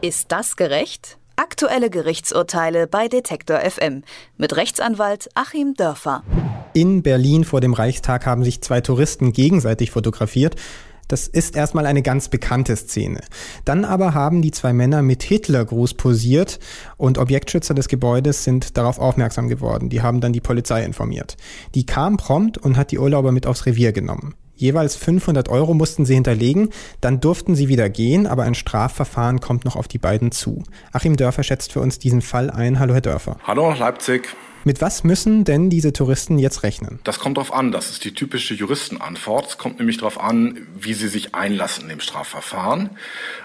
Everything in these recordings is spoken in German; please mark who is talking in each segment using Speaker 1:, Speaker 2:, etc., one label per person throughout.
Speaker 1: Ist das gerecht? Aktuelle Gerichtsurteile bei Detektor FM mit Rechtsanwalt Achim Dörfer.
Speaker 2: In Berlin vor dem Reichstag haben sich zwei Touristen gegenseitig fotografiert. Das ist erstmal eine ganz bekannte Szene. Dann aber haben die zwei Männer mit Hitlergruß posiert und Objektschützer des Gebäudes sind darauf aufmerksam geworden. Die haben dann die Polizei informiert. Die kam prompt und hat die Urlauber mit aufs Revier genommen. Jeweils 500 Euro mussten sie hinterlegen, dann durften sie wieder gehen, aber ein Strafverfahren kommt noch auf die beiden zu. Achim Dörfer schätzt für uns diesen Fall ein. Hallo, Herr Dörfer.
Speaker 3: Hallo, Leipzig.
Speaker 2: Mit was müssen denn diese Touristen jetzt rechnen?
Speaker 3: Das kommt darauf an. Das ist die typische Juristenantwort. Es kommt nämlich darauf an, wie sie sich einlassen im Strafverfahren.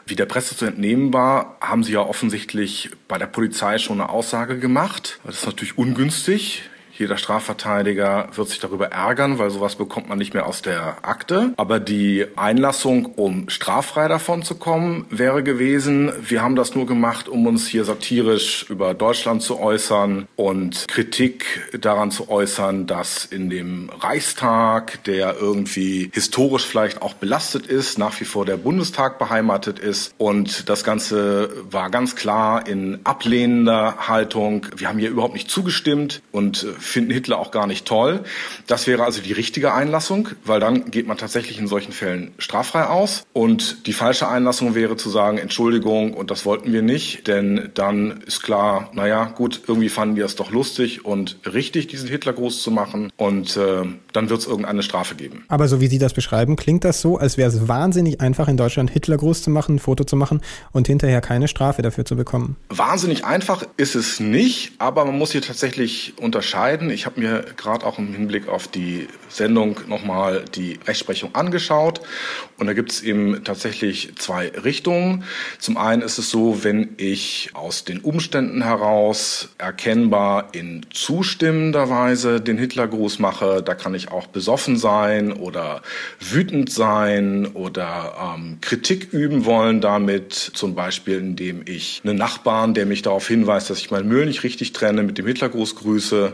Speaker 3: Wie der Presse zu entnehmen war, haben sie ja offensichtlich bei der Polizei schon eine Aussage gemacht. Das ist natürlich ungünstig. Jeder Strafverteidiger wird sich darüber ärgern, weil sowas bekommt man nicht mehr aus der Akte. Aber die Einlassung, um straffrei davon zu kommen, wäre gewesen, wir haben das nur gemacht, um uns hier satirisch über Deutschland zu äußern und Kritik daran zu äußern, dass in dem Reichstag, der irgendwie historisch vielleicht auch belastet ist, nach wie vor der Bundestag beheimatet ist. Und das Ganze war ganz klar in ablehnender Haltung. Wir haben hier überhaupt nicht zugestimmt und finden Hitler auch gar nicht toll. Das wäre also die richtige Einlassung, weil dann geht man tatsächlich in solchen Fällen straffrei aus. Und die falsche Einlassung wäre zu sagen, Entschuldigung, und das wollten wir nicht, denn dann ist klar, naja, gut, irgendwie fanden wir es doch lustig und richtig, diesen Hitlergruß zu machen. Und äh, dann wird es irgendeine Strafe geben.
Speaker 2: Aber so wie Sie das beschreiben, klingt das so, als wäre es wahnsinnig einfach in Deutschland Hitlergruß zu machen, ein Foto zu machen und hinterher keine Strafe dafür zu bekommen.
Speaker 3: Wahnsinnig einfach ist es nicht, aber man muss hier tatsächlich unterscheiden unterscheiden. Ich habe mir gerade auch im Hinblick auf die Sendung nochmal die Rechtsprechung angeschaut. Und da gibt es eben tatsächlich zwei Richtungen. Zum einen ist es so, wenn ich aus den Umständen heraus erkennbar in zustimmender Weise den Hitlergruß mache, da kann ich auch besoffen sein oder wütend sein oder ähm, Kritik üben wollen damit, zum Beispiel indem ich einen Nachbarn, der mich darauf hinweist, dass ich meinen Müll nicht richtig trenne, mit dem Hitlergruß grüße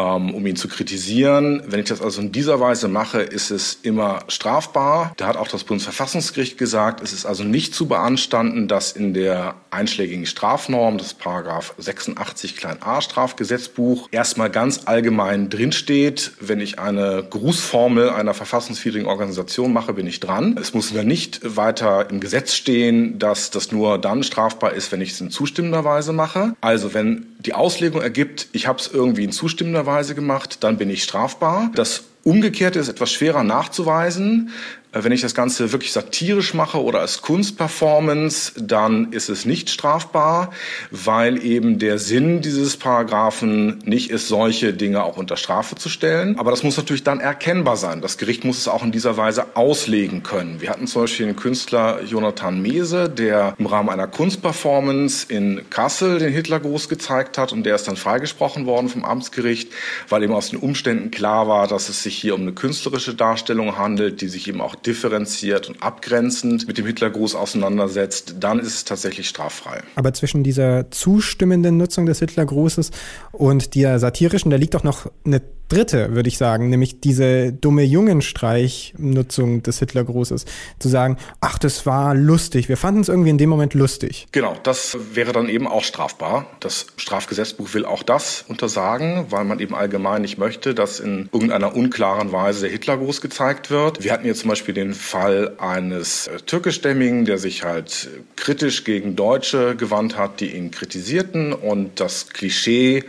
Speaker 3: um ihn zu kritisieren. Wenn ich das also in dieser Weise mache, ist es immer strafbar. Da hat auch das Bundesverfassungsgericht gesagt, es ist also nicht zu beanstanden, dass in der einschlägigen Strafnorm, das Paragraph 86 klein a Strafgesetzbuch, erstmal ganz allgemein drinsteht, wenn ich eine Grußformel einer verfassungswidrigen Organisation mache, bin ich dran. Es muss dann nicht weiter im Gesetz stehen, dass das nur dann strafbar ist, wenn ich es in zustimmender Weise mache. Also wenn die Auslegung ergibt, ich habe es irgendwie in zustimmender Weise gemacht, dann bin ich strafbar. Das Umgekehrte ist etwas schwerer nachzuweisen. Äh, wenn ich das Ganze wirklich satirisch mache oder als Kunstperformance, dann ist es nicht strafbar, weil eben der Sinn dieses Paragraphen nicht ist, solche Dinge auch unter Strafe zu stellen. Aber das muss natürlich dann erkennbar sein. Das Gericht muss es auch in dieser Weise auslegen können. Wir hatten zum Beispiel den Künstler Jonathan Mese, der im Rahmen einer Kunstperformance in Kassel den Hitlergruß gezeigt hat und der ist dann freigesprochen worden vom Amtsgericht, weil eben aus den Umständen klar war, dass es sich hier um eine künstlerische Darstellung handelt, die sich eben auch differenziert und abgrenzend mit dem Hitlergruß auseinandersetzt, dann ist es tatsächlich straffrei.
Speaker 2: Aber zwischen dieser zustimmenden Nutzung des Hitlergrußes und der satirischen, da liegt doch noch eine dritte, würde ich sagen, nämlich diese dumme Jungenstreich-Nutzung des Hitlergrußes. Zu sagen, ach, das war lustig, wir fanden es irgendwie in dem Moment lustig.
Speaker 3: Genau, das wäre dann eben auch strafbar. Das Strafgesetzbuch will auch das untersagen, weil man eben allgemein nicht möchte, dass in irgendeiner unklaren Weise der Hitlergruß gezeigt wird. Wir hatten jetzt zum Beispiel den Fall eines äh, türkischstämmigen, der sich halt kritisch gegen Deutsche gewandt hat, die ihn kritisierten und das Klischee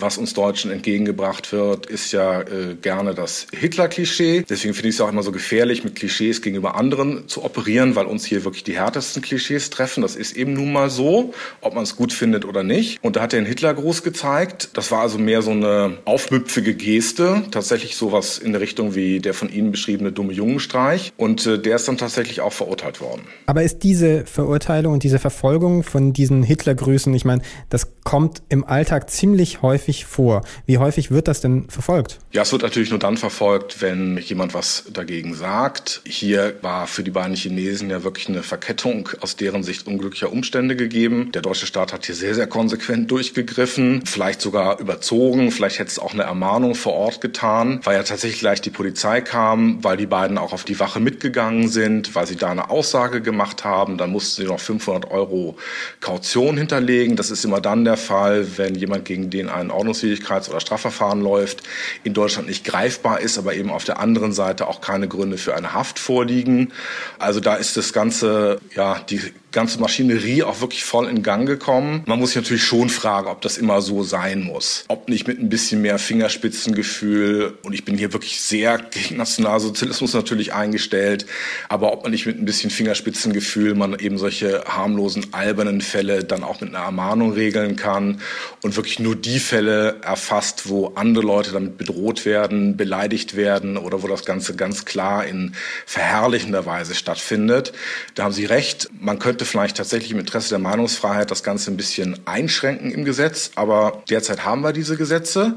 Speaker 3: was uns Deutschen entgegengebracht wird, ist ja äh, gerne das Hitler-Klischee. Deswegen finde ich es auch immer so gefährlich, mit Klischees gegenüber anderen zu operieren, weil uns hier wirklich die härtesten Klischees treffen. Das ist eben nun mal so, ob man es gut findet oder nicht. Und da hat er einen Hitlergruß gezeigt. Das war also mehr so eine aufmüpfige Geste, tatsächlich sowas in der Richtung wie der von Ihnen beschriebene dumme Jungenstreich. Und äh, der ist dann tatsächlich auch verurteilt worden.
Speaker 2: Aber ist diese Verurteilung und diese Verfolgung von diesen Hitlergrüßen, ich meine, das kommt im Alltag ziemlich häufig häufig vor? Wie häufig wird das denn verfolgt?
Speaker 3: Ja, es wird natürlich nur dann verfolgt, wenn jemand was dagegen sagt. Hier war für die beiden Chinesen ja wirklich eine Verkettung aus deren Sicht unglücklicher Umstände gegeben. Der deutsche Staat hat hier sehr, sehr konsequent durchgegriffen, vielleicht sogar überzogen. Vielleicht hätte es auch eine Ermahnung vor Ort getan, weil ja tatsächlich gleich die Polizei kam, weil die beiden auch auf die Wache Sache mitgegangen sind, weil sie da eine Aussage gemacht haben. Dann mussten sie noch 500 Euro Kaution hinterlegen. Das ist immer dann der Fall, wenn jemand gegen den ein Ordnungswidrigkeits- oder Strafverfahren läuft, in Deutschland nicht greifbar ist, aber eben auf der anderen Seite auch keine Gründe für eine Haft vorliegen. Also da ist das Ganze, ja, die ganze Maschinerie auch wirklich voll in Gang gekommen. Man muss sich natürlich schon fragen, ob das immer so sein muss. Ob nicht mit ein bisschen mehr Fingerspitzengefühl, und ich bin hier wirklich sehr gegen Nationalsozialismus natürlich eingestellt, aber ob man nicht mit ein bisschen Fingerspitzengefühl man eben solche harmlosen, albernen Fälle dann auch mit einer Ermahnung regeln kann und wirklich nur die Fälle erfasst, wo andere Leute damit bedroht werden, beleidigt werden oder wo das Ganze ganz klar in verherrlichender Weise stattfindet. Da haben Sie recht. Man könnte könnte vielleicht tatsächlich im Interesse der Meinungsfreiheit das Ganze ein bisschen einschränken im Gesetz, aber derzeit haben wir diese Gesetze.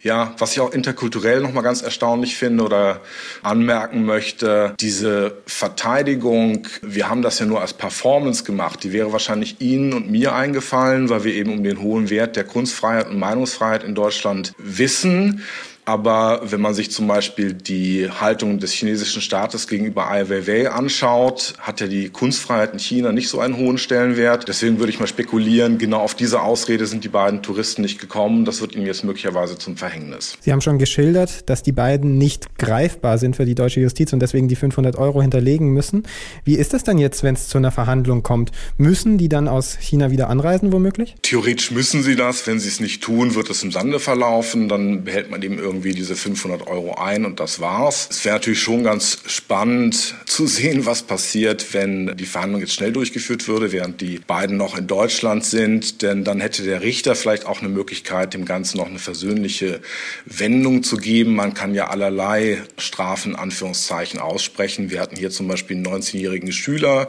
Speaker 3: Ja, was ich auch interkulturell noch mal ganz erstaunlich finde oder anmerken möchte, diese Verteidigung, wir haben das ja nur als Performance gemacht, die wäre wahrscheinlich Ihnen und mir eingefallen, weil wir eben um den hohen Wert der Kunstfreiheit und Meinungsfreiheit in Deutschland wissen. Aber wenn man sich zum Beispiel die Haltung des chinesischen Staates gegenüber Ai Weiwei anschaut, hat ja die Kunstfreiheit in China nicht so einen hohen Stellenwert. Deswegen würde ich mal spekulieren, genau auf diese Ausrede sind die beiden Touristen nicht gekommen. Das wird ihnen jetzt möglicherweise zum Verhängnis.
Speaker 2: Sie haben schon geschildert, dass die beiden nicht greifbar sind für die deutsche Justiz und deswegen die 500 Euro hinterlegen müssen. Wie ist das dann jetzt, wenn es zu einer Verhandlung kommt? Müssen die dann aus China wieder anreisen, womöglich?
Speaker 3: Theoretisch müssen sie das. Wenn sie es nicht tun, wird es im Sande verlaufen. Dann behält man eben irgendwie irgendwie diese 500 Euro ein und das war's. Es wäre natürlich schon ganz spannend zu sehen, was passiert, wenn die Verhandlung jetzt schnell durchgeführt würde, während die beiden noch in Deutschland sind. Denn dann hätte der Richter vielleicht auch eine Möglichkeit, dem Ganzen noch eine versöhnliche Wendung zu geben. Man kann ja allerlei Strafen, Anführungszeichen, aussprechen. Wir hatten hier zum Beispiel einen 19-jährigen Schüler,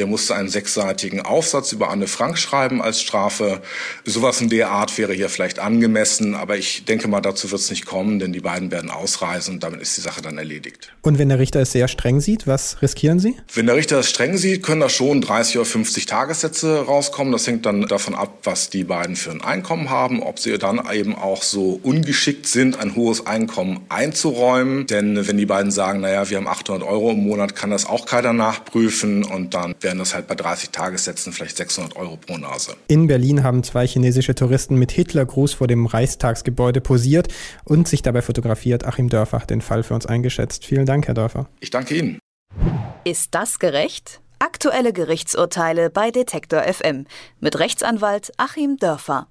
Speaker 3: der musste einen sechsseitigen Aufsatz über Anne Frank schreiben als Strafe. Sowas in der Art wäre hier vielleicht angemessen, aber ich denke mal, dazu wird es nicht kommen, denn die beiden werden ausreisen und damit ist die Sache dann erledigt.
Speaker 2: Und wenn der Richter es sehr streng sieht, was riskieren Sie?
Speaker 3: Wenn der Richter es streng sieht, können da schon 30 oder 50 Tagessätze rauskommen. Das hängt dann davon ab, was die beiden für ein Einkommen haben, ob sie dann eben auch so ungeschickt sind, ein hohes Einkommen einzuräumen. Denn wenn die beiden sagen, naja, wir haben 800 Euro im Monat, kann das auch keiner nachprüfen und dann werden das halt bei 30 Tagessätzen vielleicht 600 Euro pro Nase.
Speaker 2: In Berlin haben zwei chinesische Touristen mit Hitlergruß vor dem Reichstagsgebäude posiert und sich dabei fotografiert. Achim Dörfer hat den Fall für uns eingeschätzt. Vielen Dank, Herr Dörfer.
Speaker 3: Ich danke Ihnen.
Speaker 1: Ist das gerecht? Aktuelle Gerichtsurteile bei Detektor FM mit Rechtsanwalt Achim Dörfer.